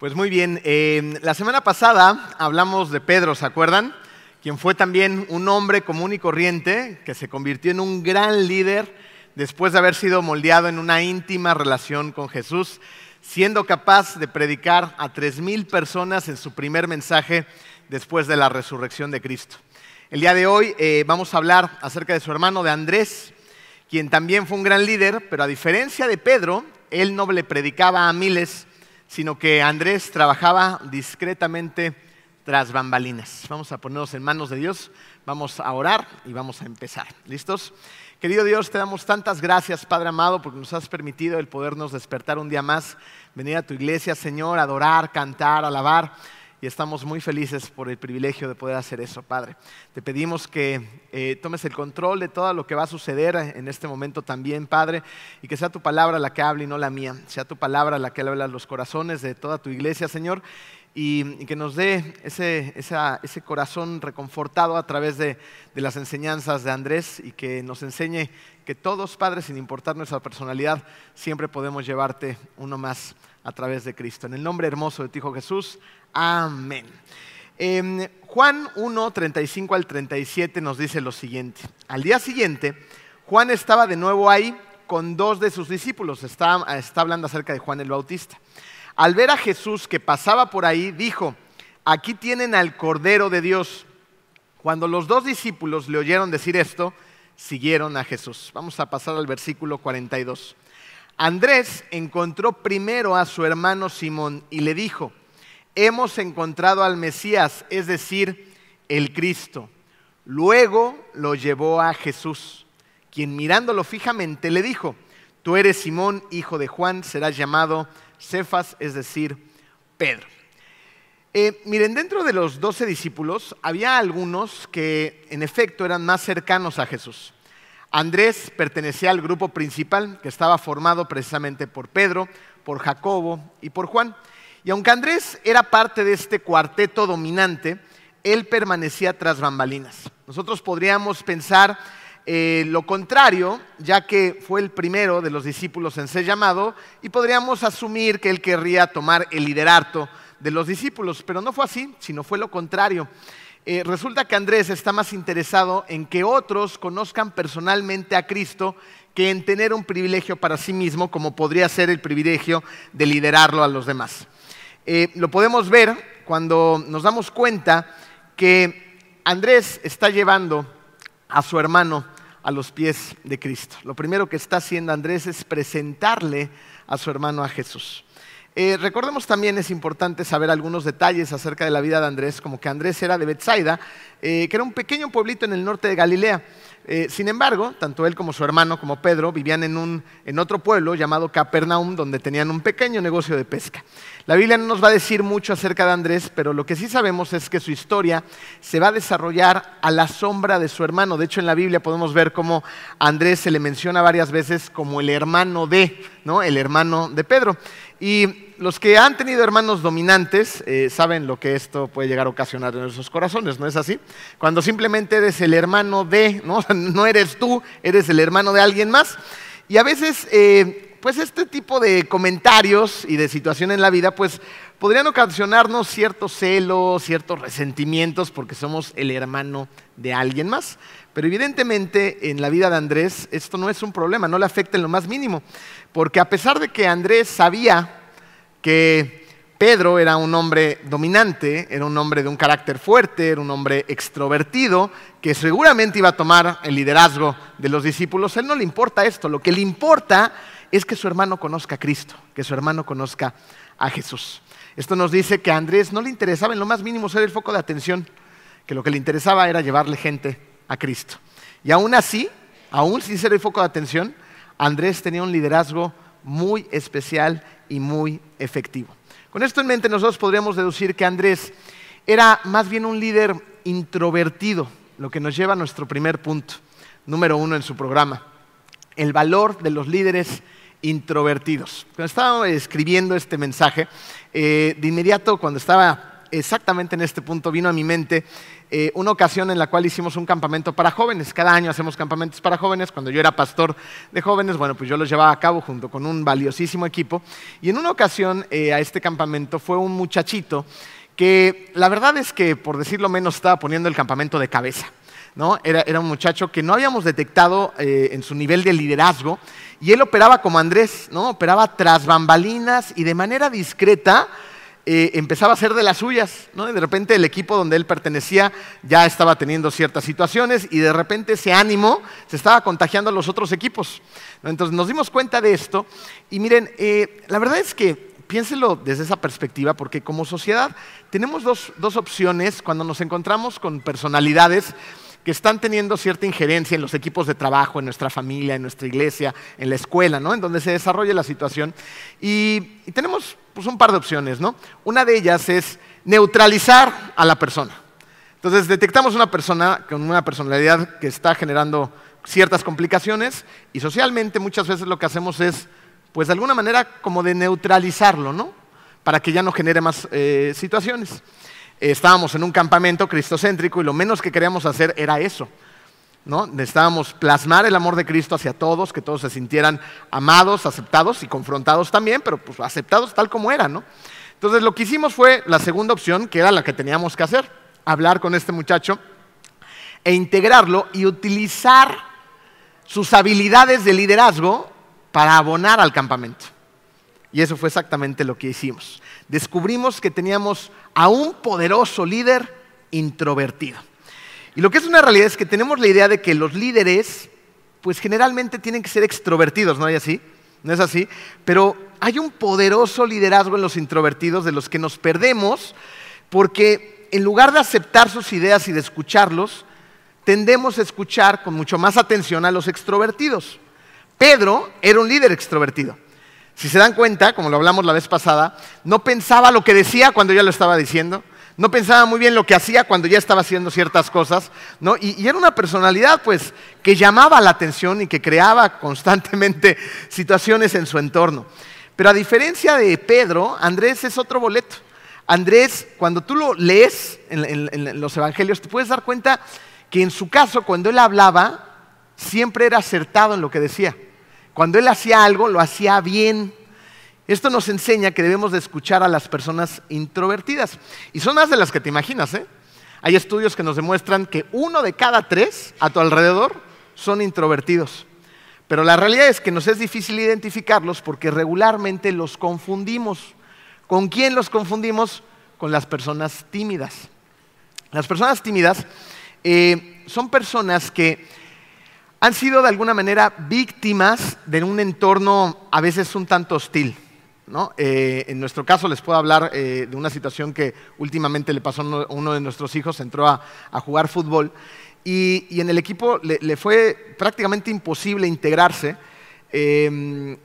Pues muy bien, eh, la semana pasada hablamos de Pedro, ¿se acuerdan? Quien fue también un hombre común y corriente que se convirtió en un gran líder después de haber sido moldeado en una íntima relación con Jesús, siendo capaz de predicar a tres mil personas en su primer mensaje después de la resurrección de Cristo. El día de hoy eh, vamos a hablar acerca de su hermano de Andrés, quien también fue un gran líder, pero a diferencia de Pedro, él no le predicaba a miles, sino que Andrés trabajaba discretamente tras bambalinas. Vamos a ponernos en manos de Dios, vamos a orar y vamos a empezar. ¿Listos? Querido Dios, te damos tantas gracias, Padre amado, porque nos has permitido el podernos despertar un día más, venir a tu iglesia, Señor, adorar, cantar, alabar y estamos muy felices por el privilegio de poder hacer eso, Padre. Te pedimos que eh, tomes el control de todo lo que va a suceder en este momento también, Padre, y que sea tu palabra la que hable y no la mía, sea tu palabra la que hable a los corazones de toda tu iglesia, Señor, y, que nos dé ese, ese, corazón reconfortado a través de, de las enseñanzas de Andrés y que nos enseñe que todos, Padre, sin importar nuestra personalidad, siempre podemos llevarte uno más a través de Cristo. En el nombre hermoso de ti, Hijo Jesús. Amén. Em, Juan 1, 35 al 37 nos dice lo siguiente. Al día siguiente, Juan estaba de nuevo ahí con dos de sus discípulos. Está, está hablando acerca de Juan el Bautista. Al ver a Jesús que pasaba por ahí, dijo, aquí tienen al Cordero de Dios. Cuando los dos discípulos le oyeron decir esto, siguieron a Jesús. Vamos a pasar al versículo 42. Andrés encontró primero a su hermano Simón y le dijo, hemos encontrado al Mesías, es decir, el Cristo. Luego lo llevó a Jesús, quien mirándolo fijamente le dijo, tú eres Simón, hijo de Juan, serás llamado Cefas, es decir, Pedro. Eh, miren, dentro de los doce discípulos había algunos que en efecto eran más cercanos a Jesús. Andrés pertenecía al grupo principal que estaba formado precisamente por Pedro, por Jacobo y por Juan. Y aunque Andrés era parte de este cuarteto dominante, él permanecía tras bambalinas. Nosotros podríamos pensar eh, lo contrario, ya que fue el primero de los discípulos en ser llamado, y podríamos asumir que él querría tomar el liderato de los discípulos, pero no fue así, sino fue lo contrario. Eh, resulta que Andrés está más interesado en que otros conozcan personalmente a Cristo que en tener un privilegio para sí mismo, como podría ser el privilegio de liderarlo a los demás. Eh, lo podemos ver cuando nos damos cuenta que Andrés está llevando a su hermano a los pies de Cristo. Lo primero que está haciendo Andrés es presentarle a su hermano a Jesús. Eh, recordemos también, es importante saber algunos detalles acerca de la vida de Andrés, como que Andrés era de Bethsaida, eh, que era un pequeño pueblito en el norte de Galilea. Eh, sin embargo, tanto él como su hermano, como Pedro, vivían en, un, en otro pueblo llamado Capernaum, donde tenían un pequeño negocio de pesca. La Biblia no nos va a decir mucho acerca de Andrés, pero lo que sí sabemos es que su historia se va a desarrollar a la sombra de su hermano. De hecho, en la Biblia podemos ver cómo Andrés se le menciona varias veces como el hermano de, ¿no? El hermano de Pedro. Y los que han tenido hermanos dominantes eh, saben lo que esto puede llegar a ocasionar en nuestros corazones, ¿no es así? Cuando simplemente eres el hermano de, no, no eres tú, eres el hermano de alguien más. Y a veces, eh, pues este tipo de comentarios y de situación en la vida, pues podrían ocasionarnos ciertos celos, ciertos resentimientos, porque somos el hermano de alguien más. Pero evidentemente en la vida de Andrés esto no es un problema, no le afecta en lo más mínimo, porque a pesar de que Andrés sabía que Pedro era un hombre dominante, era un hombre de un carácter fuerte, era un hombre extrovertido, que seguramente iba a tomar el liderazgo de los discípulos, a él no le importa esto, lo que le importa es que su hermano conozca a Cristo, que su hermano conozca a Jesús. Esto nos dice que a Andrés no le interesaba en lo más mínimo ser el foco de atención, que lo que le interesaba era llevarle gente a Cristo. Y aún así, aún sin ser el foco de atención, Andrés tenía un liderazgo muy especial y muy efectivo. Con esto en mente nosotros podríamos deducir que Andrés era más bien un líder introvertido, lo que nos lleva a nuestro primer punto, número uno en su programa, el valor de los líderes introvertidos. Cuando estaba escribiendo este mensaje, eh, de inmediato cuando estaba exactamente en este punto vino a mi mente eh, una ocasión en la cual hicimos un campamento para jóvenes. Cada año hacemos campamentos para jóvenes. Cuando yo era pastor de jóvenes, bueno, pues yo los llevaba a cabo junto con un valiosísimo equipo. Y en una ocasión eh, a este campamento fue un muchachito que la verdad es que, por decirlo menos, estaba poniendo el campamento de cabeza. ¿no? Era, un muchacho que no habíamos detectado eh, en su nivel de liderazgo y él operaba como Andrés, ¿no? operaba tras bambalinas y de manera discreta eh, empezaba a ser de las suyas, ¿no? De repente el equipo donde él pertenecía ya estaba teniendo ciertas situaciones y de repente ese ánimo se estaba contagiando a los otros equipos. Entonces nos dimos cuenta de esto y miren, eh, la verdad es que piénselo desde esa perspectiva, porque como sociedad tenemos dos, dos opciones cuando nos encontramos con personalidades que están teniendo cierta injerencia en los equipos de trabajo, en nuestra familia, en nuestra iglesia, en la escuela, ¿no? En donde se desarrolla la situación. Y, tenemos pues, un par de opciones, ¿no? Una de ellas es neutralizar a la persona. Entonces, detectamos una persona con una personalidad que está generando ciertas complicaciones y socialmente muchas veces lo que hacemos es, pues de alguna manera, como de neutralizarlo, ¿no? Para que ya no genere más eh, situaciones estábamos en un campamento cristocéntrico y lo menos que queríamos hacer era eso. ¿no? Necesitábamos plasmar el amor de Cristo hacia todos, que todos se sintieran amados, aceptados y confrontados también, pero pues aceptados tal como eran. ¿no? Entonces lo que hicimos fue la segunda opción, que era la que teníamos que hacer, hablar con este muchacho e integrarlo y utilizar sus habilidades de liderazgo para abonar al campamento. Y eso fue exactamente lo que hicimos. Descubrimos que teníamos a un poderoso líder introvertido. Y lo que es una realidad es que tenemos la idea de que los líderes, pues generalmente tienen que ser extrovertidos, ¿no hay así? ¿No es así? Pero hay un poderoso liderazgo en los introvertidos de los que nos perdemos porque en lugar de aceptar sus ideas y de escucharlos, tendemos a escuchar con mucho más atención a los extrovertidos. Pedro era un líder extrovertido. Si se dan cuenta, como lo hablamos la vez pasada, no pensaba lo que decía cuando ya lo estaba diciendo, no pensaba muy bien lo que hacía cuando ya estaba haciendo ciertas cosas, ¿no? y, era una personalidad pues que llamaba la atención y que creaba constantemente situaciones en su entorno. Pero a diferencia de Pedro, Andrés es otro boleto. Andrés, cuando tú lo lees en los evangelios, te puedes dar cuenta que en su caso, cuando él hablaba, siempre era acertado en lo que decía. Cuando él hacía algo, lo hacía bien. Esto nos enseña que debemos de escuchar a las personas introvertidas. Y son más de las que te imaginas. ¿eh? Hay estudios que nos demuestran que uno de cada tres a tu alrededor son introvertidos. Pero la realidad es que nos es difícil identificarlos porque regularmente los confundimos. ¿Con quién los confundimos? Con las personas tímidas. Las personas tímidas eh, son personas que han sido de alguna manera víctimas de un entorno a veces un tanto hostil. Eh, en nuestro caso les puedo hablar eh, de una situación que últimamente le pasó a uno, de nuestros hijos, entró a, jugar fútbol y, en el equipo le, fue prácticamente imposible integrarse em,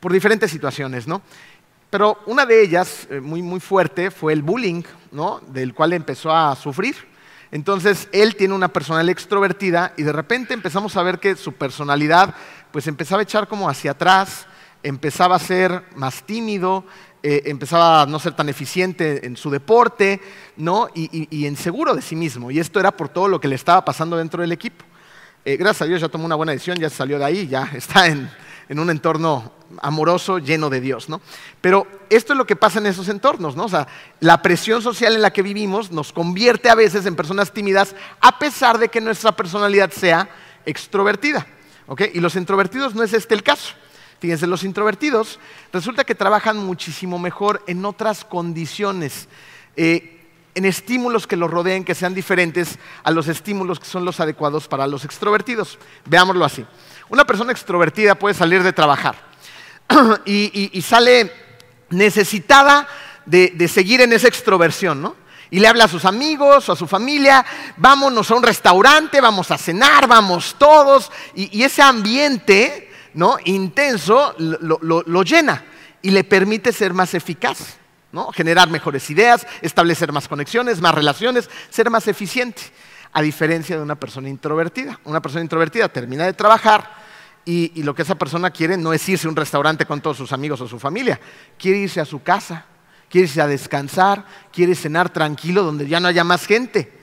por diferentes situaciones. Pero una de ellas, eh, muy, muy fuerte, fue el bullying, del cual empezó a sufrir. Entonces, él tiene una personalidad extrovertida y de repente empezamos a ver que su personalidad pues empezaba a echar como hacia atrás, empezaba a ser más tímido, eh, empezaba a no ser tan eficiente en su deporte, ¿no? Y, y, inseguro de sí mismo. Y esto era por todo lo que le estaba pasando dentro del equipo. Eh, gracias a Dios ya tomó una buena decisión, ya salió de ahí, ya está en, en un entorno amoroso, lleno de Dios, ¿no? Pero esto es lo que pasa en esos entornos, ¿no? O sea, la presión social en la que vivimos nos convierte a veces en personas tímidas a pesar de que nuestra personalidad sea extrovertida, ¿ok? Y los introvertidos no es este el caso. Fíjense, los introvertidos resulta que trabajan muchísimo mejor en otras condiciones, eh, en estímulos que los rodeen que sean diferentes a los estímulos que son los adecuados para los extrovertidos. Veámoslo así. Una persona extrovertida puede salir de trabajar y, sale necesitada de, seguir en esa extroversión, ¿no? Y le habla a sus amigos o a su familia, vámonos a un restaurante, vamos a cenar, vamos todos. Y, ese ambiente ¿no? intenso lo, llena y le permite ser más eficaz, ¿no? generar mejores ideas, establecer más conexiones, más relaciones, ser más eficiente a diferencia de una persona introvertida. Una persona introvertida termina de trabajar y, lo que esa persona quiere no es irse a un restaurante con todos sus amigos o su familia, quiere irse a su casa, quieres ir a descansar, quieres cenar tranquilo donde ya no haya más gente.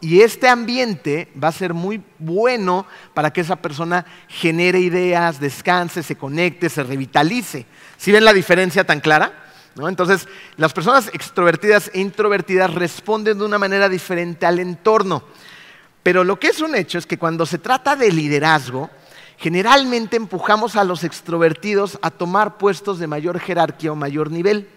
Y este ambiente va a ser muy bueno para que esa persona genere ideas, descanse, se conecte, se revitalice. ¿Sí ven la diferencia tan clara? Entonces, las personas extrovertidas e introvertidas responden de una manera diferente al entorno. Pero lo que es un hecho es que cuando se trata de liderazgo, generalmente empujamos a los extrovertidos a tomar puestos de mayor jerarquía o mayor nivel.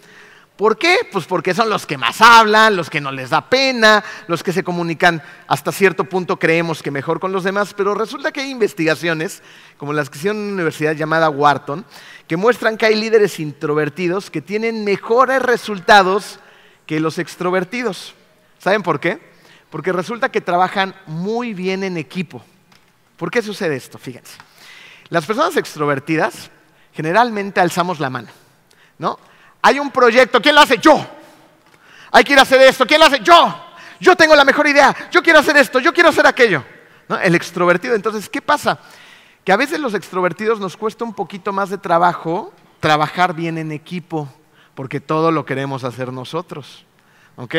¿Por qué? Pues porque son los que más hablan, los que no les da pena, los que se comunican hasta cierto punto creemos que mejor con los demás, pero resulta que hay investigaciones, como las que hicieron en una universidad llamada Wharton, que muestran que hay líderes introvertidos que tienen mejores resultados que los extrovertidos. ¿Saben por qué? Porque resulta que trabajan muy bien en equipo. ¿Por qué sucede esto? Fíjense. Las personas extrovertidas generalmente alzamos la mano, ¿no? Hay un proyecto, ¿quién lo hace? Yo. Hay que ir a hacer esto, ¿quién lo hace? Yo. Yo tengo la mejor idea, yo quiero hacer esto, yo quiero hacer aquello. El extrovertido. Entonces, ¿qué pasa? Que a veces los extrovertidos nos cuesta un poquito más de trabajo trabajar bien en equipo, porque todo lo queremos hacer nosotros. ¿Ok?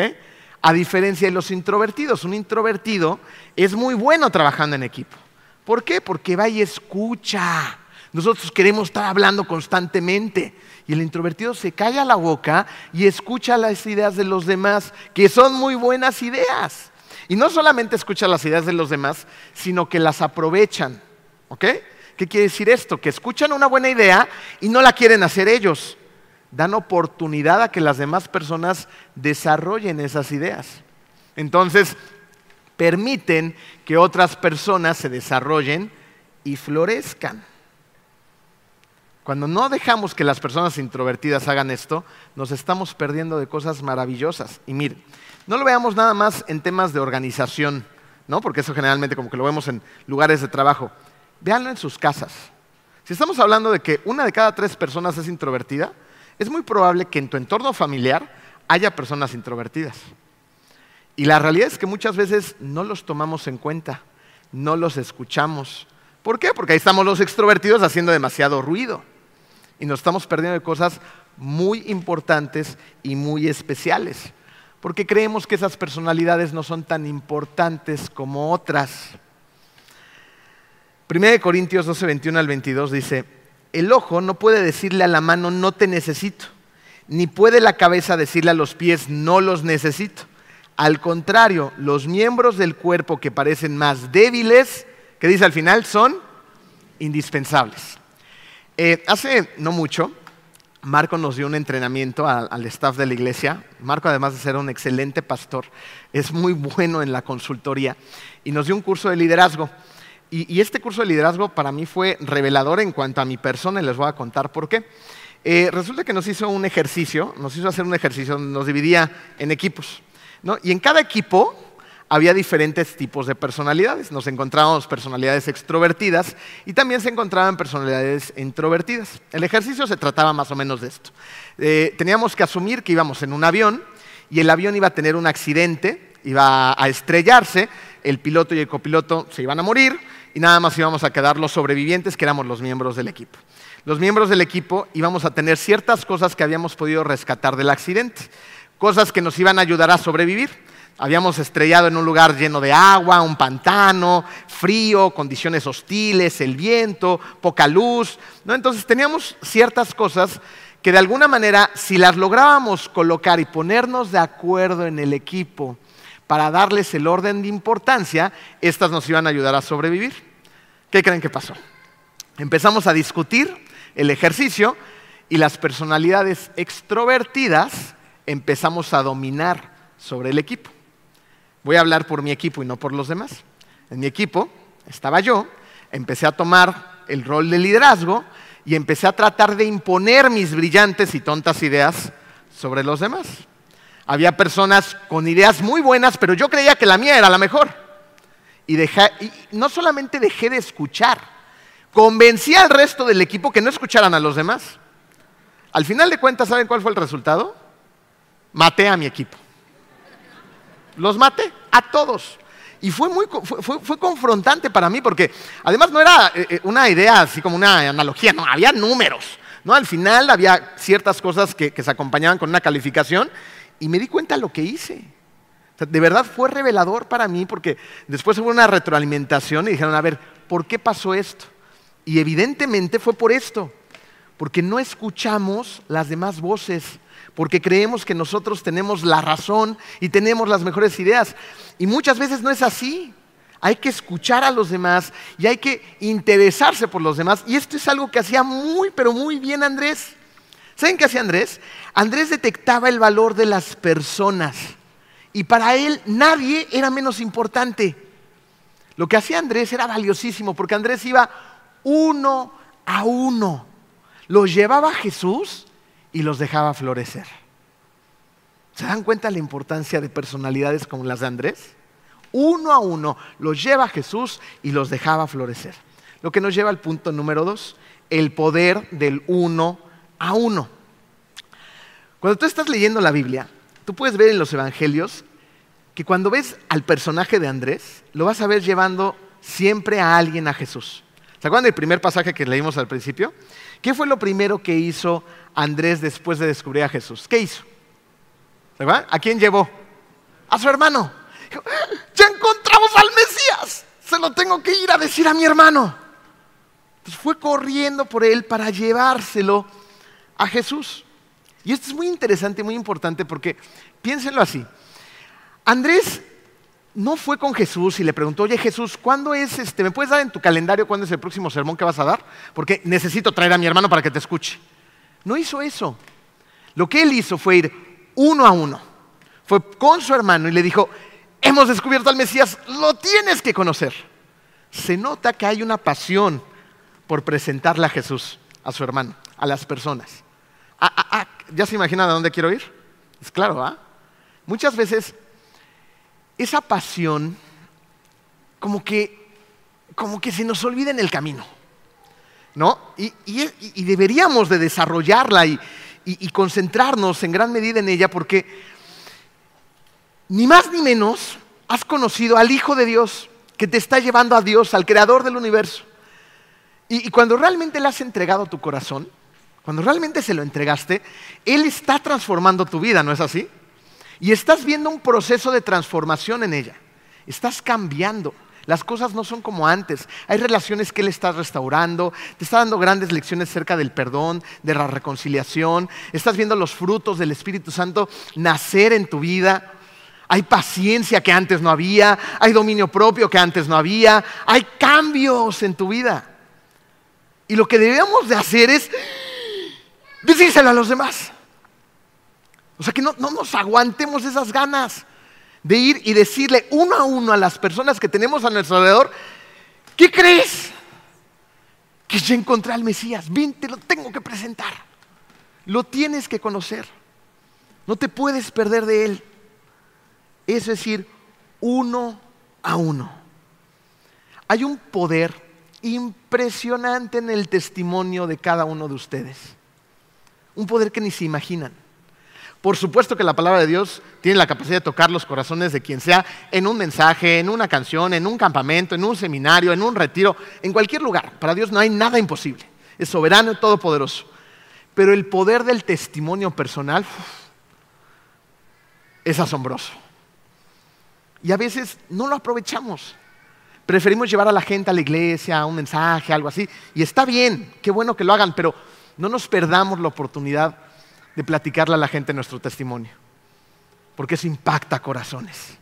A diferencia de los introvertidos, un introvertido es muy bueno trabajando en equipo. ¿Por qué? Porque va y escucha. Nosotros queremos estar hablando constantemente. Y el introvertido se calla la boca y escucha las ideas de los demás, que son muy buenas ideas. Y no solamente escucha las ideas de los demás, sino que las aprovechan. ¿Ok? ¿Qué quiere decir esto? Que escuchan una buena idea y no la quieren hacer ellos. Dan oportunidad a que las demás personas desarrollen esas ideas. Entonces, permiten que otras personas se desarrollen y florezcan. Cuando no dejamos que las personas introvertidas hagan esto, nos estamos perdiendo de cosas maravillosas. Y miren, no lo veamos nada más en temas de organización, ¿no? Porque eso generalmente como que lo vemos en lugares de trabajo. Véanlo en sus casas. Si estamos hablando de que una de cada tres personas es introvertida, es muy probable que en tu entorno familiar haya personas introvertidas. Y la realidad es que muchas veces no los tomamos en cuenta, no los escuchamos. ¿Por qué? Porque ahí estamos los extrovertidos haciendo demasiado ruido y nos estamos perdiendo de cosas muy importantes y muy especiales, porque creemos que esas personalidades no son tan importantes como otras. 1 Corintios 12, 21 al 22 dice, el ojo no puede decirle a la mano no te necesito, ni puede la cabeza decirle a los pies no los necesito. Al contrario, los miembros del cuerpo que parecen más débiles, que dice al final, son indispensables. Eh, hace no mucho, Marco nos dio un entrenamiento al, staff de la iglesia. Marco, además de ser un excelente pastor, es muy bueno en la consultoría y nos dio un curso de liderazgo. Y, este curso de liderazgo para mí fue revelador en cuanto a mi persona y les voy a contar por qué. Eh, resulta que nos hizo un ejercicio, nos hizo hacer un ejercicio, nos dividía en equipos. Y en cada equipo había diferentes tipos de personalidades. Nos encontrábamos personalidades extrovertidas y también se encontraban personalidades introvertidas. El ejercicio se trataba más o menos de esto. Eh, teníamos que asumir que íbamos en un avión y el avión iba a tener un accidente, iba a estrellarse, el piloto y el copiloto se iban a morir y nada más íbamos a quedar los sobrevivientes, que éramos los miembros del equipo. Los miembros del equipo íbamos a tener ciertas cosas que habíamos podido rescatar del accidente, cosas que nos iban a ayudar a sobrevivir. Habíamos estrellado en un lugar lleno de agua, un pantano, frío, condiciones hostiles, el viento, poca luz. Entonces teníamos ciertas cosas que de alguna manera, si las lográbamos colocar y ponernos de acuerdo en el equipo para darles el orden de importancia, estas nos iban a ayudar a sobrevivir. ¿Qué creen que pasó? Empezamos a discutir el ejercicio y las personalidades extrovertidas empezamos a dominar sobre el equipo. Voy a hablar por mi equipo y no por los demás. En mi equipo estaba yo, empecé a tomar el rol de liderazgo y empecé a tratar de imponer mis brillantes y tontas ideas sobre los demás. Había personas con ideas muy buenas, pero yo creía que la mía era la mejor. Y, y no solamente dejé de escuchar, convencí al resto del equipo que no escucharan a los demás. Al final de cuentas, ¿saben cuál fue el resultado? Maté a mi equipo. Los maté a todos. Y fue muy fue, confrontante para mí porque además no era eh, eh, una idea así como una analogía, no, había números. ¿no? Al final había ciertas cosas que, se acompañaban con una calificación y me di cuenta lo que hice. de verdad fue revelador para mí porque después hubo una retroalimentación y dijeron, a ver, ¿por qué pasó esto? Y evidentemente fue por esto, porque no escuchamos las demás voces, porque creemos que nosotros tenemos la razón y tenemos las mejores ideas. Y muchas veces no es así hay que escuchar a los demás y hay que interesarse por los demás. Y esto es algo que hacía muy, pero muy bien Andrés. ¿Saben qué hacía Andrés? Andrés detectaba el valor de las personas y para él nadie era menos importante. Lo que hacía Andrés era valiosísimo porque Andrés iba uno a uno. Los llevaba Jesús y los dejaba florecer. ¿Se dan cuenta la importancia de personalidades como las de Andrés? uno a uno, los lleva Jesús y los dejaba florecer. Lo que nos lleva al punto número dos, el poder del uno a uno. Cuando tú estás leyendo la Biblia, tú puedes ver en los evangelios que cuando ves al personaje de Andrés, lo vas a ver llevando siempre a alguien a Jesús. ¿Se acuerdan del primer pasaje que leímos al principio? ¿Qué fue lo primero que hizo Andrés después de descubrir a Jesús? ¿Qué hizo? ¿Se ¿A quién llevó? A su hermano ya encontramos al Mesías, se lo tengo que ir a decir a mi hermano. Entonces fue corriendo por él para llevárselo a Jesús. Y esto es muy interesante, muy importante, porque piénsenlo así. Andrés no fue con Jesús y le preguntó, oye Jesús, ¿cuándo es este? ¿Me puedes dar en tu calendario cuándo es el próximo sermón que vas a dar? Porque necesito traer a mi hermano para que te escuche. No hizo eso. Lo que él hizo fue ir uno a uno. Fue con su hermano y le dijo, hemos descubierto al Mesías, lo tienes que conocer. Se nota que hay una pasión por presentarle a Jesús, a su hermano, a las personas. Ah, ah, ah, ¿Ya se imaginan a dónde quiero ir? Es claro, ¿ah? Muchas veces esa pasión como que, como que se nos olvida en el camino, ¿no? Y, deberíamos de desarrollarla y concentrarnos en gran medida en ella porque ni más ni menos has conocido al Hijo de Dios que te está llevando a Dios, al Creador del universo. Y, cuando realmente le has entregado tu corazón, cuando realmente se lo entregaste, Él está transformando tu vida, ¿no es así? Y estás viendo un proceso de transformación en ella. Estás cambiando. Las cosas no son como antes. Hay relaciones que Él está restaurando. Te está dando grandes lecciones acerca del perdón, de la reconciliación. Estás viendo los frutos del Espíritu Santo nacer en tu vida hay paciencia que antes no había, hay dominio propio que antes no había, hay cambios en tu vida. Y lo que debemos de hacer es decírselo a los demás. O sea, que no, nos aguantemos esas ganas de ir y decirle uno a uno a las personas que tenemos a nuestro alrededor, ¿qué crees? Que ya encontré al Mesías, ven, te lo tengo que presentar. Lo tienes que conocer. No te puedes perder de él es decir, uno a uno. Hay un poder impresionante en el testimonio de cada uno de ustedes. Un poder que ni se imaginan. Por supuesto que la palabra de Dios tiene la capacidad de tocar los corazones de quien sea en un mensaje, en una canción, en un campamento, en un seminario, en un retiro, en cualquier lugar. Para Dios no hay nada imposible. Es soberano y todopoderoso. Pero el poder del testimonio personal es asombroso. Y a veces no lo aprovechamos. Preferimos llevar a la gente a la iglesia, a un mensaje, algo así. Y está bien, qué bueno que lo hagan, pero no nos perdamos la oportunidad de platicarle a la gente nuestro testimonio. Porque eso impacta corazones.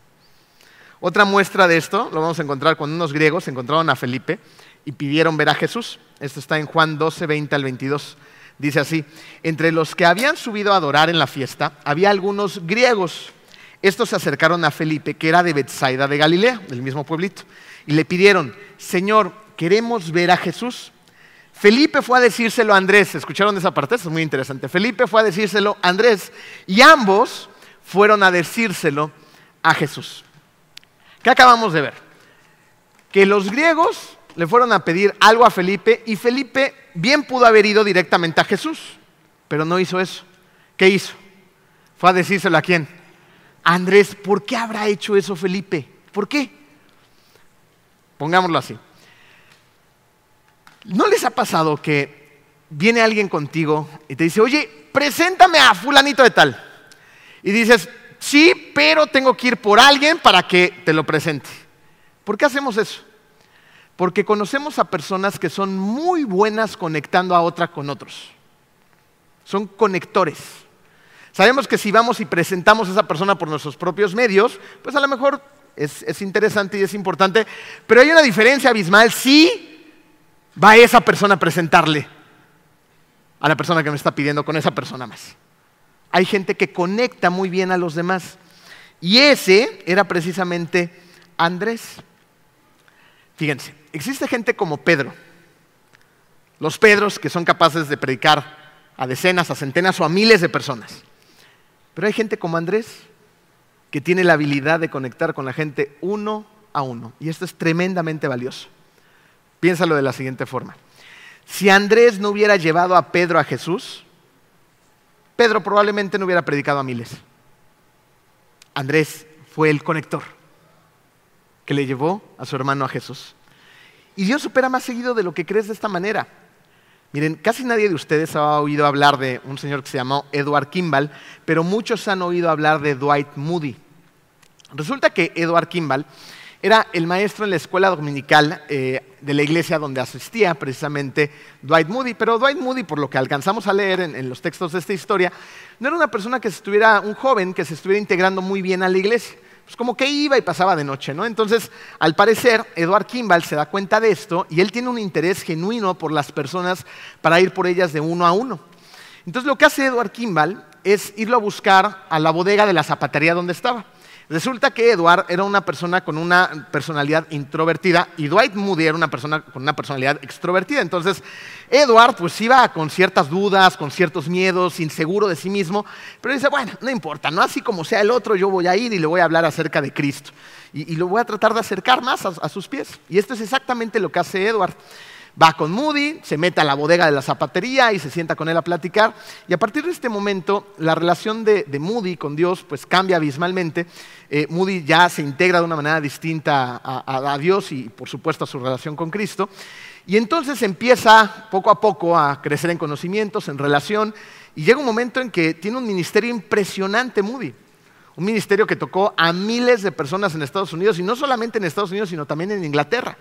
Otra muestra de esto lo vamos a encontrar cuando unos griegos encontraron a Felipe y pidieron ver a Jesús. Esto está en Juan 12, 20 al 22. Dice así, entre los que habían subido a adorar en la fiesta, había algunos griegos. Estos se acercaron a Felipe, que era de Bethsaida de Galilea, del mismo pueblito, y le pidieron, Señor, queremos ver a Jesús. Felipe fue a decírselo a Andrés, ¿escucharon esa parte? Eso es muy interesante. Felipe fue a decírselo a Andrés y ambos fueron a decírselo a Jesús. ¿Qué acabamos de ver? Que los griegos le fueron a pedir algo a Felipe y Felipe bien pudo haber ido directamente a Jesús, pero no hizo eso. ¿Qué hizo? Fue a decírselo a quién? Andrés, ¿por qué habrá hecho eso Felipe? ¿Por qué? Pongámoslo así. ¿No les ha pasado que viene alguien contigo y te dice, oye, preséntame a fulanito de tal. Y dices, sí, pero tengo que ir por alguien para que te lo presente. ¿Por qué hacemos eso? Porque conocemos a personas que son muy buenas conectando a otra con otros. Son conectores. Sabemos que si vamos y presentamos a esa persona por nuestros propios medios, pues a lo mejor es, es interesante y es importante, pero hay una diferencia abismal si va esa persona a presentarle a la persona que me está pidiendo con esa persona más. Hay gente que conecta muy bien a los demás. Y ese era precisamente Andrés. Fíjense, existe gente como Pedro. Los Pedros que son capaces de predicar a decenas, a centenas o a miles de personas. Pero hay gente como Andrés que tiene la habilidad de conectar con la gente uno a uno. Y esto es tremendamente valioso. Piénsalo de la siguiente forma. Si Andrés no hubiera llevado a Pedro a Jesús, Pedro probablemente no hubiera predicado a miles. Andrés fue el conector que le llevó a su hermano a Jesús. Y Dios supera más seguido de lo que crees de esta manera. Miren, casi nadie de ustedes ha oído hablar de un señor que se llamó Edward Kimball, pero muchos han oído hablar de Dwight Moody. Resulta que Edward Kimball era el maestro en la escuela dominical eh, de la iglesia donde asistía precisamente Dwight Moody. Pero Dwight Moody, por lo que alcanzamos a leer en, los textos de esta historia, no era una persona que estuviera, un joven que se estuviera integrando muy bien a la iglesia. Pues como que iba y pasaba de noche, ¿no? Entonces, al parecer, Edward Kimball se da cuenta de esto y él tiene un interés genuino por las personas para ir por ellas de uno a uno. Entonces, lo que hace Edward Kimball es irlo a buscar a la bodega de la zapatería donde estaba. Resulta que Edward era una persona con una personalidad introvertida y Dwight Moody era una persona con una personalidad extrovertida. Entonces, Edward pues iba con ciertas dudas, con ciertos miedos, inseguro de sí mismo, pero dice, bueno, no importa, no así como sea el otro, yo voy a ir y le voy a hablar acerca de Cristo. Y, lo voy a tratar de acercar más a sus pies. Y esto es exactamente lo que hace Edward. Va con Moody, se mete a la bodega de la zapatería y se sienta con él a platicar. Y a partir de este momento, la relación de, Moody con Dios pues cambia abismalmente. Eh, Moody ya se integra de una manera distinta a, Dios y por supuesto a su relación con Cristo. Y entonces empieza poco a poco a crecer en conocimientos, en relación, y llega un momento en que tiene un ministerio impresionante Moody. Un ministerio que tocó a miles de personas en Estados Unidos, y no solamente en Estados Unidos, sino también en Inglaterra.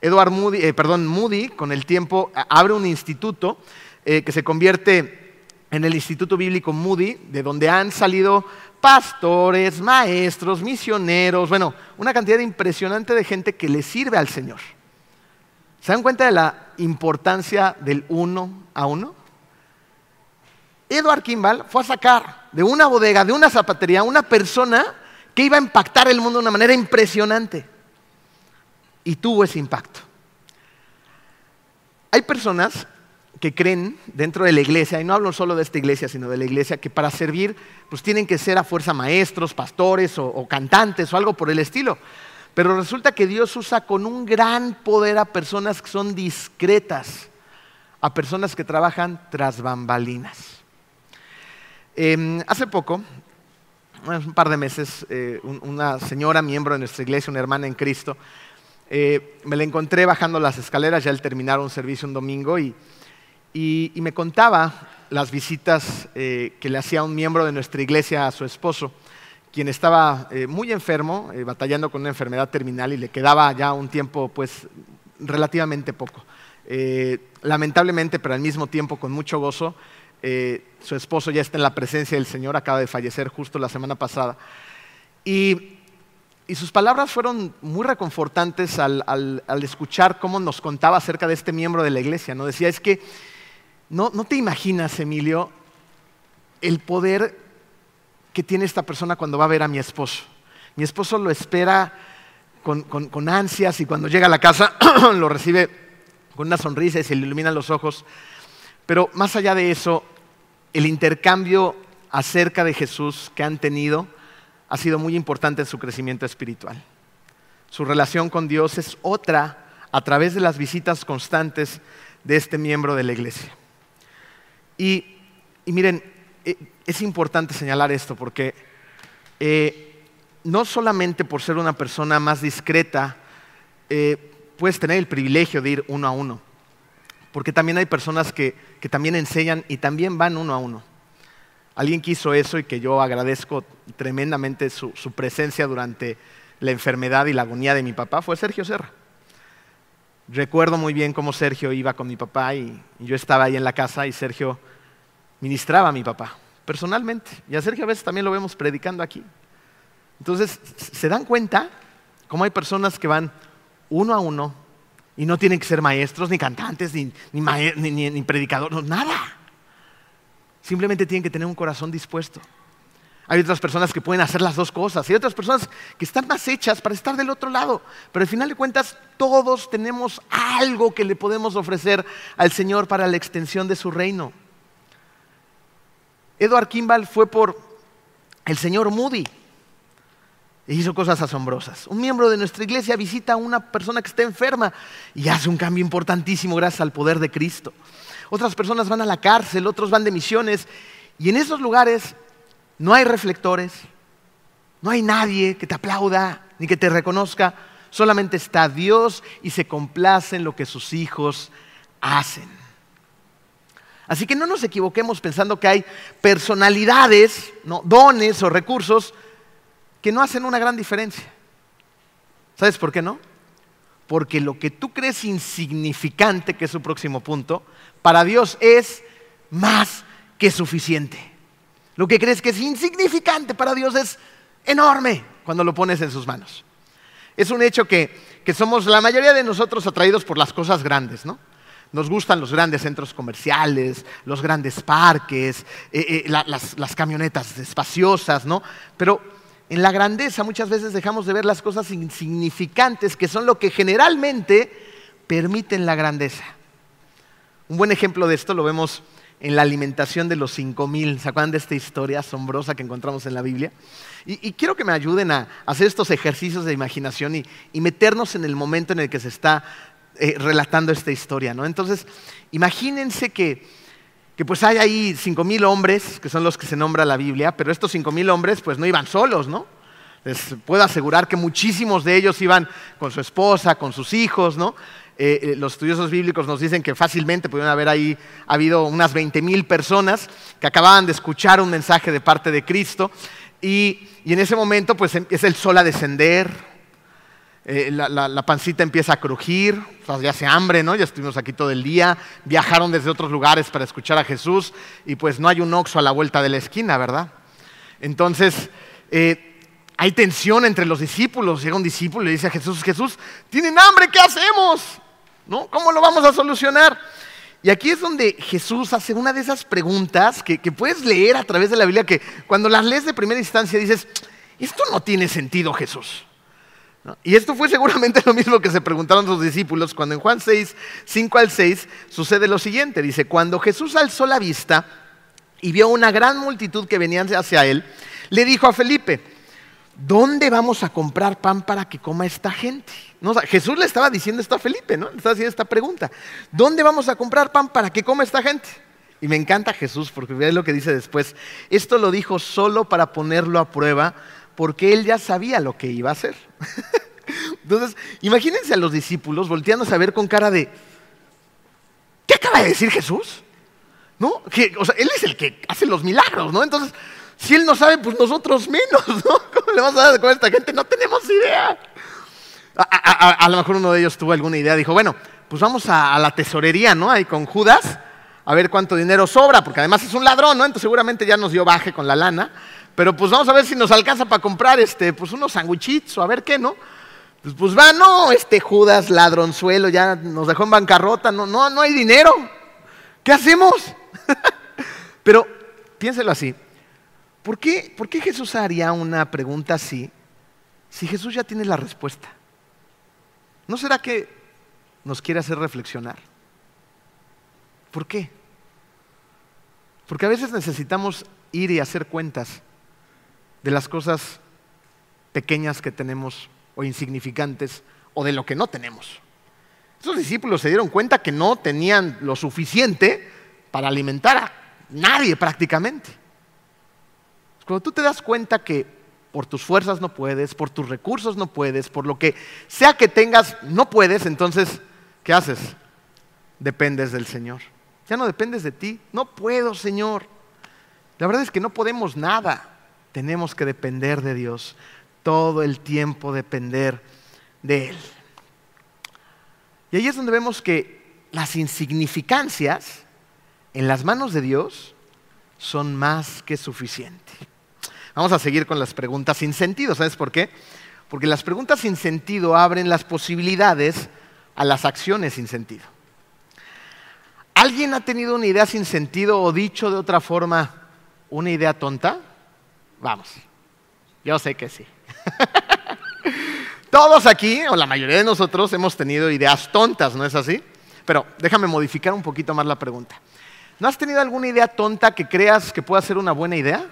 Edward Moody, eh, perdón, Moody, con el tiempo, abre un instituto eh, que se convierte en el Instituto Bíblico Moody, de donde han salido pastores, maestros, misioneros, bueno, una cantidad impresionante de gente que le sirve al Señor. ¿Se dan cuenta de la importancia del uno a uno? Edward Kimball fue a sacar de una bodega, de una zapatería, una persona que iba a impactar el mundo de una manera impresionante y tuvo ese impacto. Hay personas que creen dentro de la iglesia, y no hablo solo de esta iglesia, sino de la iglesia, que para servir pues tienen que ser a fuerza maestros, pastores o, cantantes o algo por el estilo. Pero resulta que Dios usa con un gran poder a personas que son discretas, a personas que trabajan tras bambalinas. Em, hace poco, un par de meses, eh, una señora miembro de nuestra iglesia, una hermana en Cristo, eh, me la encontré bajando las escaleras ya al terminar un servicio un domingo y, me contaba las visitas eh, que le hacía un miembro de nuestra iglesia a su esposo, quien estaba eh, muy enfermo, batallando con una enfermedad terminal y le quedaba ya un tiempo pues relativamente poco. lamentablemente, pero al mismo tiempo con mucho gozo, su esposo ya está en la presencia del Señor, acaba de fallecer justo la semana pasada. Y y sus palabras fueron muy reconfortantes al, escuchar cómo nos contaba acerca de este miembro de la iglesia. ¿no? Decía, es que no, te imaginas, Emilio, el poder que tiene esta persona cuando va a ver a mi esposo. Mi esposo lo espera con, con ansias y cuando llega a la casa lo recibe con una sonrisa y se le iluminan los ojos. Pero más allá de eso, el intercambio acerca de Jesús que han tenido ha sido muy importante en su crecimiento espiritual. Su relación con Dios es otra a través de las visitas constantes de este miembro de la iglesia. Y, miren, eh, es importante señalar esto porque eh, no solamente por ser una persona más discreta, eh, puedes tener el privilegio de ir uno a uno. porque también hay personas que, también enseñan y también van uno a uno. Alguien que hizo eso y que yo agradezco tremendamente su, presencia durante la enfermedad y la agonía de mi papá fue Sergio Serra. Recuerdo muy bien cómo Sergio iba con mi papá y, yo estaba ahí en la casa y Sergio ministraba a mi papá personalmente. Y a Sergio a veces también lo vemos predicando aquí. Entonces, ¿se dan cuenta cómo hay personas que van uno a uno y no tienen que ser maestros, ni cantantes, ni, ni, predicadores, nada. Simplemente tienen que tener un corazón dispuesto. Hay otras personas que pueden hacer las dos cosas. Hay otras personas que están más hechas para estar del otro lado. Pero al final de cuentas, todos tenemos algo que le podemos ofrecer al Señor para la extensión de su reino. Edward Kimball fue por el señor Moody e hizo cosas asombrosas. Un miembro de nuestra iglesia visita a una persona que está enferma y hace un cambio importantísimo gracias al poder de Cristo. Otras personas van a la cárcel, otros van de misiones y en esos lugares no hay reflectores, no hay nadie que te aplauda ni que te reconozca, solamente está Dios y se complace en lo que sus hijos hacen. Así que no nos equivoquemos pensando que hay personalidades, dones o recursos que no hacen una gran diferencia. ¿Sabes por qué no? Porque lo que tú crees insignificante, que es su próximo punto, para Dios es más que suficiente. Lo que crees que es insignificante para Dios es enorme cuando lo pones en sus manos. Es un hecho que, somos la mayoría de nosotros atraídos por las cosas grandes, ¿no? Nos gustan los grandes centros comerciales, los grandes parques, eh, eh, las, las camionetas espaciosas, ¿no? Pero en la grandeza muchas veces dejamos de ver las cosas insignificantes que son lo que generalmente permiten la grandeza. Un buen ejemplo de esto lo vemos en la alimentación de los cinco mil. ¿Se acuerdan de esta historia asombrosa que encontramos en la Biblia? Y, quiero que me ayuden a hacer estos ejercicios de imaginación y, meternos en el momento en el que se está eh, relatando esta historia. ¿no? Entonces, imagínense que que pues hay ahí cinco mil hombres, que son los que se nombra la Biblia, pero estos cinco mil hombres pues no iban solos, ¿no? Les puedo asegurar que muchísimos de ellos iban con su esposa, con sus hijos, ¿no? Eh, eh, los estudiosos bíblicos nos dicen que fácilmente pudieron haber ahí habido unas 20 mil personas que acababan de escuchar un mensaje de parte de Cristo y, en ese momento pues empieza el sol a descender, eh, la, pancita empieza a crujir, ya se hambre, ¿no? Ya estuvimos aquí todo el día, viajaron desde otros lugares para escuchar a Jesús y pues no hay un oxo a la vuelta de la esquina, ¿verdad? Entonces, hay tensión entre los discípulos. Llega un discípulo y le dice a Jesús, Jesús, tienen hambre, ¿qué hacemos? ¿No? ¿Cómo lo vamos a solucionar? Y aquí es donde Jesús hace una de esas preguntas que, puedes leer a través de la Biblia, que cuando las lees de primera instancia dices, esto no tiene sentido, Jesús. Y esto fue seguramente lo mismo que se preguntaron sus discípulos cuando en Juan 6, 5 al 6 sucede lo siguiente. Dice, cuando Jesús alzó la vista y vio una gran multitud que venían hacia él, le dijo a Felipe, ¿dónde vamos a comprar pan para que coma esta gente? Jesús le estaba diciendo esto a Felipe, ¿no? Le estaba haciendo esta pregunta. ¿Dónde vamos a comprar pan para que coma esta gente? Y me encanta Jesús porque ve lo que dice después. Esto lo dijo solo para ponerlo a prueba porque él ya sabía lo que iba a hacer. Entonces, imagínense a los discípulos volteándose a ver con cara de, ¿qué acaba de decir Jesús? ¿No? o sea, él es el que hace los milagros, ¿no? Entonces, si él no sabe, pues nosotros menos, ¿no? ¿Cómo le vamos a dar con esta gente? No tenemos idea. A, lo mejor uno de ellos tuvo alguna idea, dijo, bueno, pues vamos a, la tesorería, ¿no? Ahí con Judas, a ver cuánto dinero sobra, porque además es un ladrón, ¿no? Entonces seguramente ya nos dio baje con la lana. Pero pues vamos a ver si nos alcanza para comprar este, pues unos sandwichitos o a ver qué, ¿no? Pues, pues va, no, este Judas ladronzuelo ya nos dejó en bancarrota, no, no, no hay dinero. ¿Qué hacemos? Pero piénselo así. ¿Por qué, ¿Por qué Jesús haría una pregunta así si Jesús ya tiene la respuesta? ¿No será que nos quiere hacer reflexionar? ¿Por qué? Porque a veces necesitamos ir y hacer cuentas de las cosas pequeñas que tenemos o insignificantes o de lo que no tenemos. Esos discípulos se dieron cuenta que no tenían lo suficiente para alimentar a nadie prácticamente. Cuando tú te das cuenta que por tus fuerzas no puedes, por tus recursos no puedes, por lo que sea que tengas no puedes, entonces, ¿qué haces? dependes del Señor. Ya no dependes de ti. No puedo, Señor. La verdad es que no podemos nada. Tenemos que depender de Dios. Todo el tiempo depender de Él. Y ahí es donde vemos que las insignificancias en las manos de Dios son más que suficientes. Vamos a seguir con las preguntas sin sentido. ¿Sabes por qué? Porque las preguntas sin sentido abren las posibilidades a las acciones sin sentido. ¿Alguien ha tenido una idea sin sentido o dicho de otra forma una idea tonta? Vamos, yo sé que sí. Todos aquí, o la mayoría de nosotros, hemos tenido ideas tontas, ¿no es así? Pero déjame modificar un poquito más la pregunta. ¿No has tenido alguna idea tonta que creas que pueda ser una buena idea?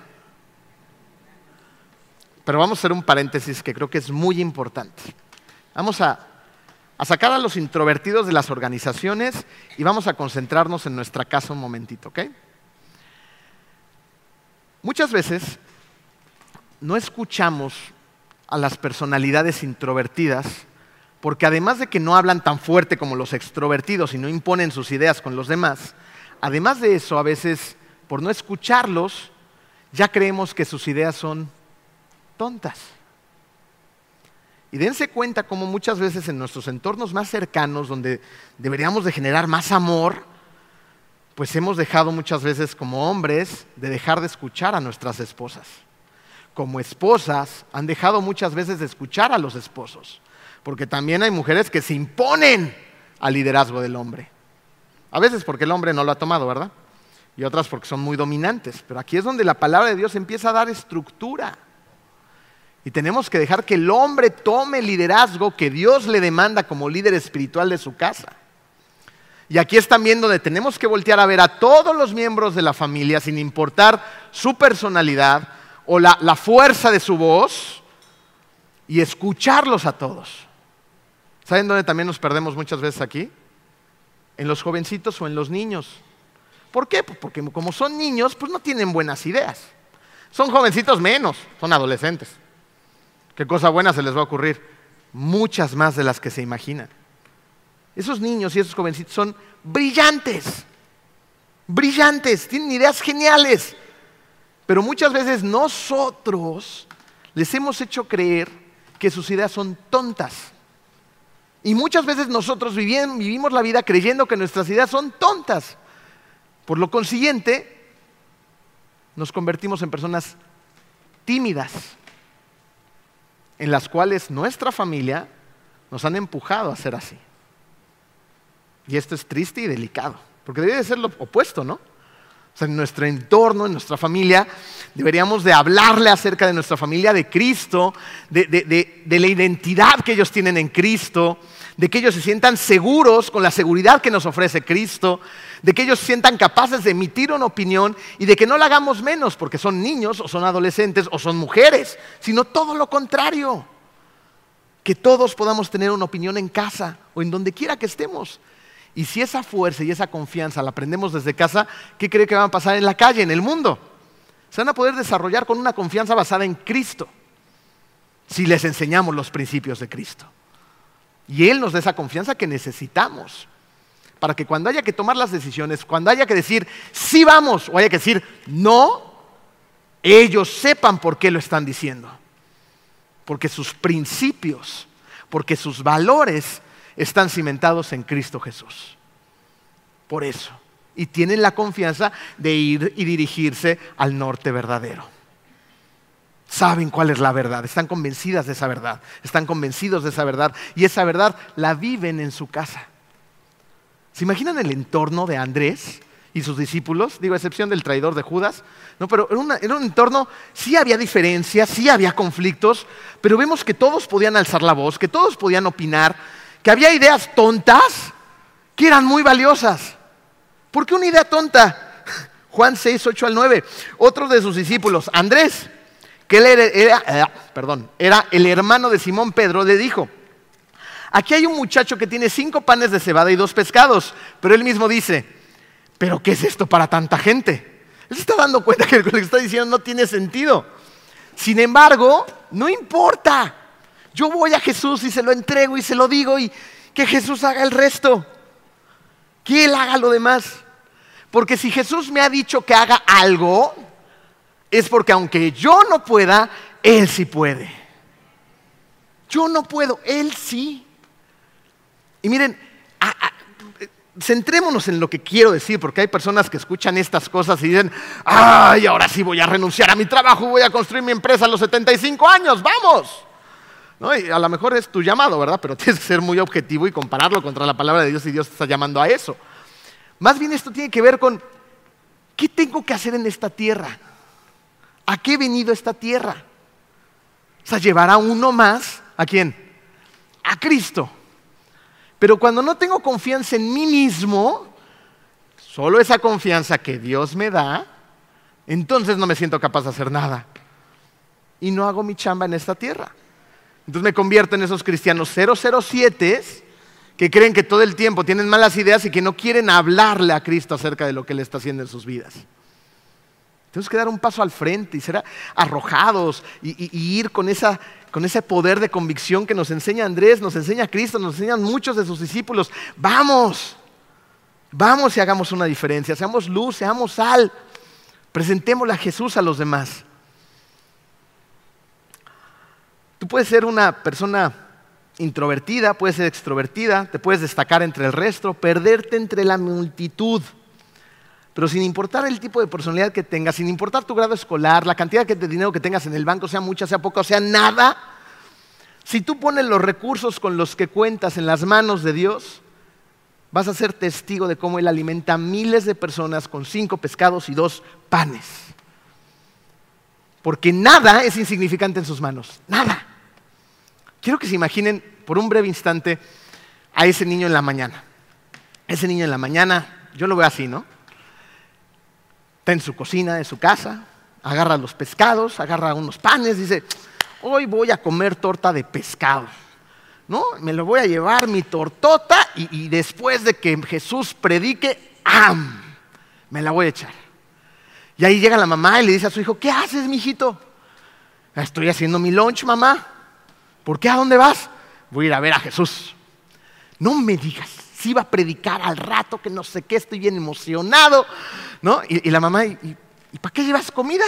Pero vamos a hacer un paréntesis que creo que es muy importante. Vamos a, sacar a los introvertidos de las organizaciones y vamos a concentrarnos en nuestra casa un momentito, ¿ok? Muchas veces no escuchamos a las personalidades introvertidas porque además de que no hablan tan fuerte como los extrovertidos y no imponen sus ideas con los demás, además de eso, a veces, por no escucharlos, ya creemos que sus ideas son tontas. Y dense cuenta cómo muchas veces en nuestros entornos más cercanos, donde deberíamos de generar más amor, pues hemos dejado muchas veces como hombres de dejar de escuchar a nuestras esposas. Como esposas han dejado muchas veces de escuchar a los esposos, porque también hay mujeres que se imponen al liderazgo del hombre. A veces porque el hombre no lo ha tomado, ¿verdad? Y otras porque son muy dominantes. Pero aquí es donde la palabra de Dios empieza a dar estructura. Y tenemos que dejar que el hombre tome el liderazgo que Dios le demanda como líder espiritual de su casa. Y aquí es también donde tenemos que voltear a ver a todos los miembros de la familia, sin importar su personalidad o la, fuerza de su voz, y escucharlos a todos. ¿Saben dónde también nos perdemos muchas veces aquí? En los jovencitos o en los niños. ¿Por qué? Pues porque como son niños, pues no tienen buenas ideas. Son jovencitos menos, son adolescentes. ¿Qué cosa buena se les va a ocurrir? Muchas más de las que se imaginan. Esos niños y esos jovencitos son brillantes, brillantes, tienen ideas geniales. Pero muchas veces nosotros les hemos hecho creer que sus ideas son tontas. Y muchas veces nosotros vivimos la vida creyendo que nuestras ideas son tontas. Por lo consiguiente, nos convertimos en personas tímidas, en las cuales nuestra familia nos han empujado a ser así. Y esto es triste y delicado, porque debería ser lo opuesto, ¿no? O sea, en nuestro entorno, en nuestra familia, deberíamos de hablarle acerca de nuestra familia, de Cristo, de, de, la identidad que ellos tienen en Cristo, de que ellos se sientan seguros con la seguridad que nos ofrece Cristo, de que ellos sientan capaces de emitir una opinión y de que no la hagamos menos porque son niños o son adolescentes o son mujeres, sino todo lo contrario. Que todos podamos tener una opinión en casa o en donde quiera que estemos. Y si esa fuerza y esa confianza la aprendemos desde casa, ¿qué cree que va a pasar en la calle, en el mundo? Se van a poder desarrollar con una confianza basada en Cristo, si les enseñamos los principios de Cristo. Y Él nos da esa confianza que necesitamos para que cuando haya que tomar las decisiones, cuando haya que decir sí vamos o haya que decir no, ellos sepan por qué lo están diciendo. Porque sus principios, porque sus valores están cimentados en Cristo Jesús. Por eso. Y tienen la confianza de ir y dirigirse al norte verdadero saben cuál es la verdad, están convencidas de esa verdad, están convencidos de esa verdad y esa verdad la viven en su casa. ¿Se imaginan el entorno de Andrés y sus discípulos? Digo, a excepción del traidor de Judas. No, pero era, un entorno, sí había diferencias, sí había conflictos, pero vemos que todos podían alzar la voz, que todos podían opinar, que había ideas tontas que eran muy valiosas. ¿Por qué una idea tonta? Juan 6, 8 al 9. Otro de sus discípulos, Andrés, que él era, eh, perdón, era el hermano de Simón Pedro, le dijo, aquí hay un muchacho que tiene cinco panes de cebada y dos pescados, pero él mismo dice, pero ¿qué es esto para tanta gente? Él se está dando cuenta que lo que está diciendo no tiene sentido. Sin embargo, no importa. Yo voy a Jesús y se lo entrego y se lo digo y que Jesús haga el resto. que Él haga lo demás. Porque si Jesús me ha dicho que haga algo, es porque aunque yo no pueda, Él sí puede. Yo no puedo, Él sí. Y miren, centrémonos en lo que quiero decir, porque hay personas que escuchan estas cosas y dicen, ay, ahora sí voy a renunciar a mi trabajo, voy a construir mi empresa a los 75 años, vamos. Y a lo mejor es tu llamado, ¿verdad? Pero tienes que ser muy objetivo y compararlo contra la palabra de Dios y Dios te está llamando a eso. Más bien esto tiene que ver con, ¿qué tengo que hacer en esta tierra? ¿A qué he venido esta tierra? O sea, llevar a uno más, ¿a quién? A Cristo. Pero cuando no tengo confianza en mí mismo, solo esa confianza que Dios me da, entonces no me siento capaz de hacer nada. Y no hago mi chamba en esta tierra. Entonces me convierto en esos cristianos 007 que creen que todo el tiempo tienen malas ideas y que no quieren hablarle a Cristo acerca de lo que Él está haciendo en sus vidas. Tenemos que dar un paso al frente y ser arrojados y, ir con, con ese poder de convicción que nos enseña Andrés, nos enseña Cristo, nos enseñan muchos de sus discípulos. Vamos, vamos y hagamos una diferencia, seamos luz, seamos sal, presentémosle a Jesús a los demás. Tú puedes ser una persona introvertida, puedes ser extrovertida, te puedes destacar entre el resto, perderte entre la multitud. Pero sin importar el tipo de personalidad que tengas, sin importar tu grado escolar, la cantidad de dinero que tengas en el banco, sea mucha, sea poca, sea nada, si tú pones los recursos con los que cuentas en las manos de Dios, vas a ser testigo de cómo Él alimenta a miles de personas con cinco pescados y dos panes. Porque nada es insignificante en sus manos, nada. Quiero que se imaginen por un breve instante a ese niño en la mañana. Ese niño en la mañana, yo lo veo así, ¿no? Está en su cocina de su casa, agarra los pescados, agarra unos panes, dice, hoy voy a comer torta de pescado. ¿No? Me lo voy a llevar mi tortota y, y después de que Jesús predique, ¡am! Me la voy a echar. Y ahí llega la mamá y le dice a su hijo, ¿qué haces, mijito? Estoy haciendo mi lunch, mamá. ¿Por qué? ¿A dónde vas? Voy a ir a ver a Jesús. No me digas, si iba a predicar al rato, que no sé qué, estoy bien emocionado. ¿No? Y, la mamá, ¿y, para qué llevas comida?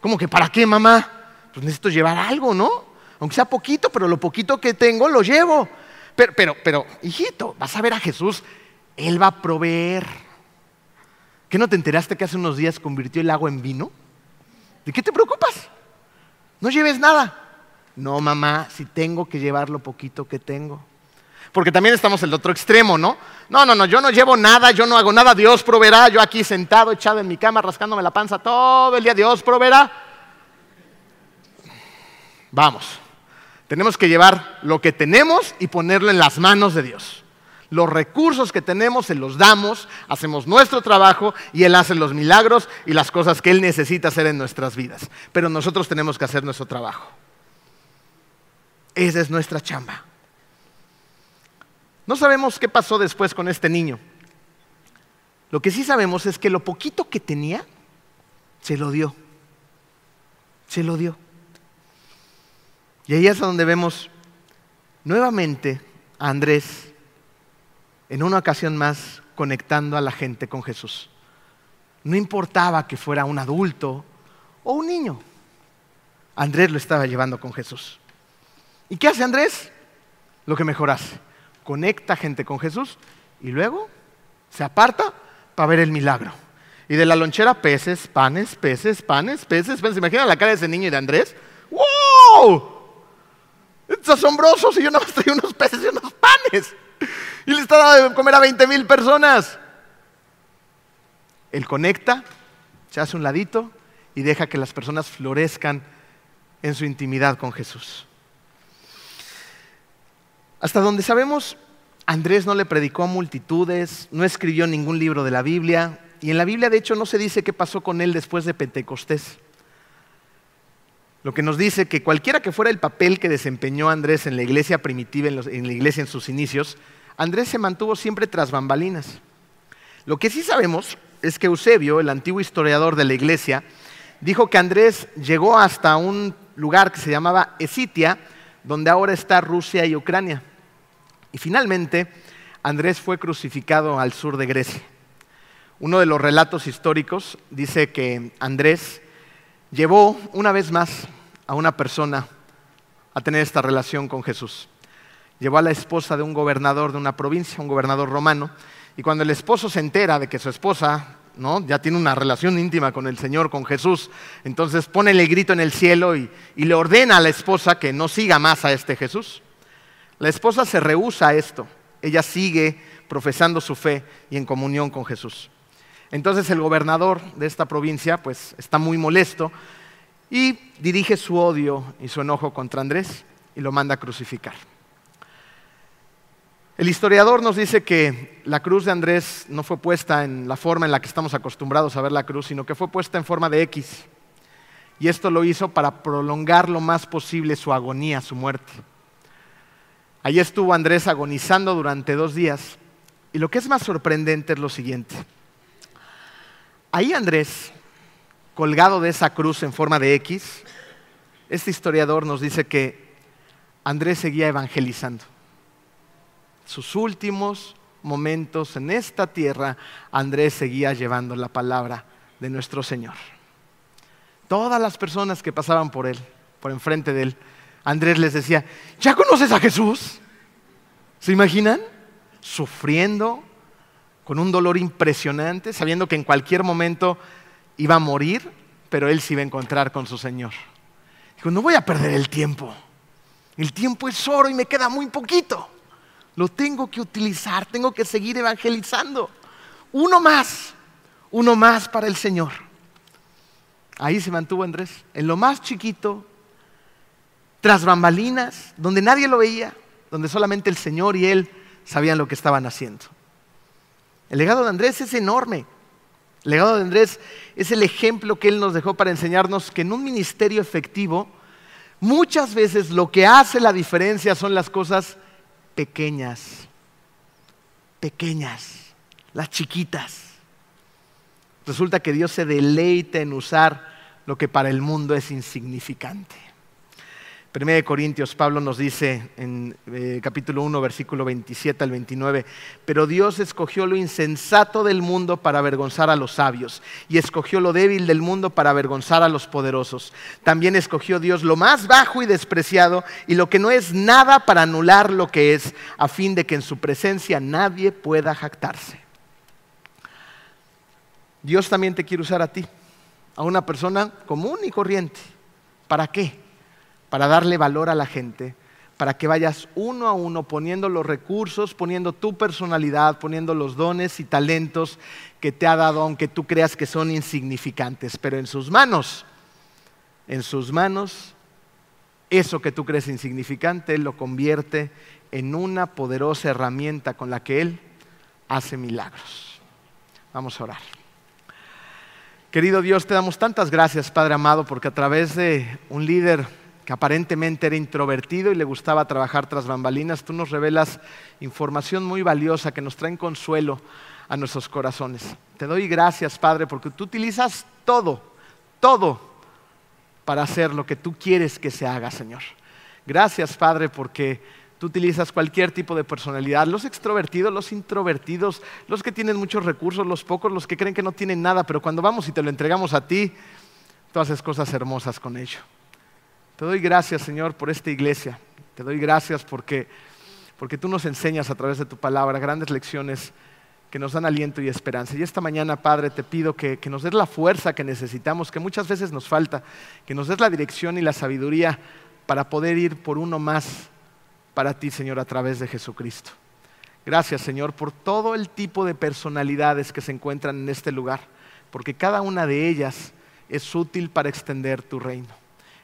¿Cómo que para qué, mamá? Pues necesito llevar algo, ¿no? Aunque sea poquito, pero lo poquito que tengo lo llevo. Pero, pero, pero, hijito, vas a ver a Jesús, Él va a proveer. ¿Qué no te enteraste que hace unos días convirtió el agua en vino? ¿De qué te preocupas? No lleves nada. No, mamá, si tengo que llevar lo poquito que tengo. Porque también estamos en el otro extremo, ¿no? No, no, no, yo no llevo nada, yo no hago nada, Dios proveerá, yo aquí sentado, echado en mi cama, rascándome la panza todo el día, Dios proveerá. Vamos, tenemos que llevar lo que tenemos y ponerlo en las manos de Dios. Los recursos que tenemos se los damos, hacemos nuestro trabajo y Él hace los milagros y las cosas que Él necesita hacer en nuestras vidas. Pero nosotros tenemos que hacer nuestro trabajo. Esa es nuestra chamba. No sabemos qué pasó después con este niño. Lo que sí sabemos es que lo poquito que tenía, se lo dio. Se lo dio. Y ahí es donde vemos nuevamente a Andrés en una ocasión más conectando a la gente con Jesús. No importaba que fuera un adulto o un niño. Andrés lo estaba llevando con Jesús. ¿Y qué hace Andrés? Lo que mejor hace. Conecta gente con Jesús y luego se aparta para ver el milagro. Y de la lonchera peces, panes, peces, panes, peces, peces. Imagina la cara de ese niño y de Andrés. ¡Wow! Es asombroso si yo no traía unos peces y unos panes. Y le está dando de comer a 20 mil personas. Él conecta, se hace un ladito y deja que las personas florezcan en su intimidad con Jesús. Hasta donde sabemos, Andrés no le predicó a multitudes, no escribió ningún libro de la Biblia, y en la Biblia de hecho no se dice qué pasó con él después de Pentecostés. Lo que nos dice que cualquiera que fuera el papel que desempeñó Andrés en la iglesia primitiva, en, la iglesia en sus inicios, Andrés se mantuvo siempre tras bambalinas. Lo que sí sabemos es que Eusebio, el antiguo historiador de la iglesia, dijo que Andrés llegó hasta un lugar que se llamaba Esitia, donde ahora está Rusia y Ucrania. Y finalmente, Andrés fue crucificado al sur de Grecia. Uno de los relatos históricos dice que Andrés llevó una vez más a una persona a tener esta relación con Jesús. Llevó a la esposa de un gobernador de una provincia, un gobernador romano, y cuando el esposo se entera de que su esposa ¿no? ya tiene una relación íntima con el Señor, con Jesús, entonces pone el grito en el cielo y, y le ordena a la esposa que no siga más a este Jesús. La esposa se rehúsa a esto, ella sigue profesando su fe y en comunión con Jesús. Entonces el gobernador de esta provincia pues está muy molesto y dirige su odio y su enojo contra Andrés y lo manda a crucificar. El historiador nos dice que la cruz de Andrés no fue puesta en la forma en la que estamos acostumbrados a ver la cruz, sino que fue puesta en forma de X. Y esto lo hizo para prolongar lo más posible su agonía, su muerte. Allí estuvo Andrés agonizando durante dos días. Y lo que es más sorprendente es lo siguiente. Ahí Andrés, colgado de esa cruz en forma de X, este historiador nos dice que Andrés seguía evangelizando sus últimos momentos en esta tierra, Andrés seguía llevando la palabra de nuestro Señor. Todas las personas que pasaban por él, por enfrente de él, Andrés les decía, ¿ya conoces a Jesús? ¿Se imaginan? Sufriendo, con un dolor impresionante, sabiendo que en cualquier momento iba a morir, pero él se iba a encontrar con su Señor. Dijo, no voy a perder el tiempo. El tiempo es oro y me queda muy poquito. Lo tengo que utilizar, tengo que seguir evangelizando. Uno más, uno más para el Señor. Ahí se mantuvo Andrés, en lo más chiquito, tras bambalinas, donde nadie lo veía, donde solamente el Señor y Él sabían lo que estaban haciendo. El legado de Andrés es enorme. El legado de Andrés es el ejemplo que Él nos dejó para enseñarnos que en un ministerio efectivo, muchas veces lo que hace la diferencia son las cosas pequeñas, pequeñas, las chiquitas. Resulta que Dios se deleita en usar lo que para el mundo es insignificante. 1 Corintios, Pablo nos dice en eh, capítulo 1, versículo 27 al 29, pero Dios escogió lo insensato del mundo para avergonzar a los sabios, y escogió lo débil del mundo para avergonzar a los poderosos. También escogió Dios lo más bajo y despreciado, y lo que no es nada para anular lo que es, a fin de que en su presencia nadie pueda jactarse. Dios también te quiere usar a ti, a una persona común y corriente. ¿Para qué? Para darle valor a la gente, para que vayas uno a uno poniendo los recursos, poniendo tu personalidad, poniendo los dones y talentos que te ha dado, aunque tú creas que son insignificantes, pero en sus manos, en sus manos, eso que tú crees insignificante, Él lo convierte en una poderosa herramienta con la que Él hace milagros. Vamos a orar. Querido Dios, te damos tantas gracias, Padre amado, porque a través de un líder que aparentemente era introvertido y le gustaba trabajar tras bambalinas, tú nos revelas información muy valiosa que nos trae consuelo a nuestros corazones. Te doy gracias, Padre, porque tú utilizas todo, todo para hacer lo que tú quieres que se haga, Señor. Gracias, Padre, porque tú utilizas cualquier tipo de personalidad, los extrovertidos, los introvertidos, los que tienen muchos recursos, los pocos, los que creen que no tienen nada, pero cuando vamos y te lo entregamos a ti, tú haces cosas hermosas con ello. Te doy gracias, Señor, por esta iglesia. Te doy gracias porque, porque tú nos enseñas a través de tu palabra grandes lecciones que nos dan aliento y esperanza. Y esta mañana, Padre, te pido que, que nos des la fuerza que necesitamos, que muchas veces nos falta, que nos des la dirección y la sabiduría para poder ir por uno más para ti, Señor, a través de Jesucristo. Gracias, Señor, por todo el tipo de personalidades que se encuentran en este lugar, porque cada una de ellas es útil para extender tu reino.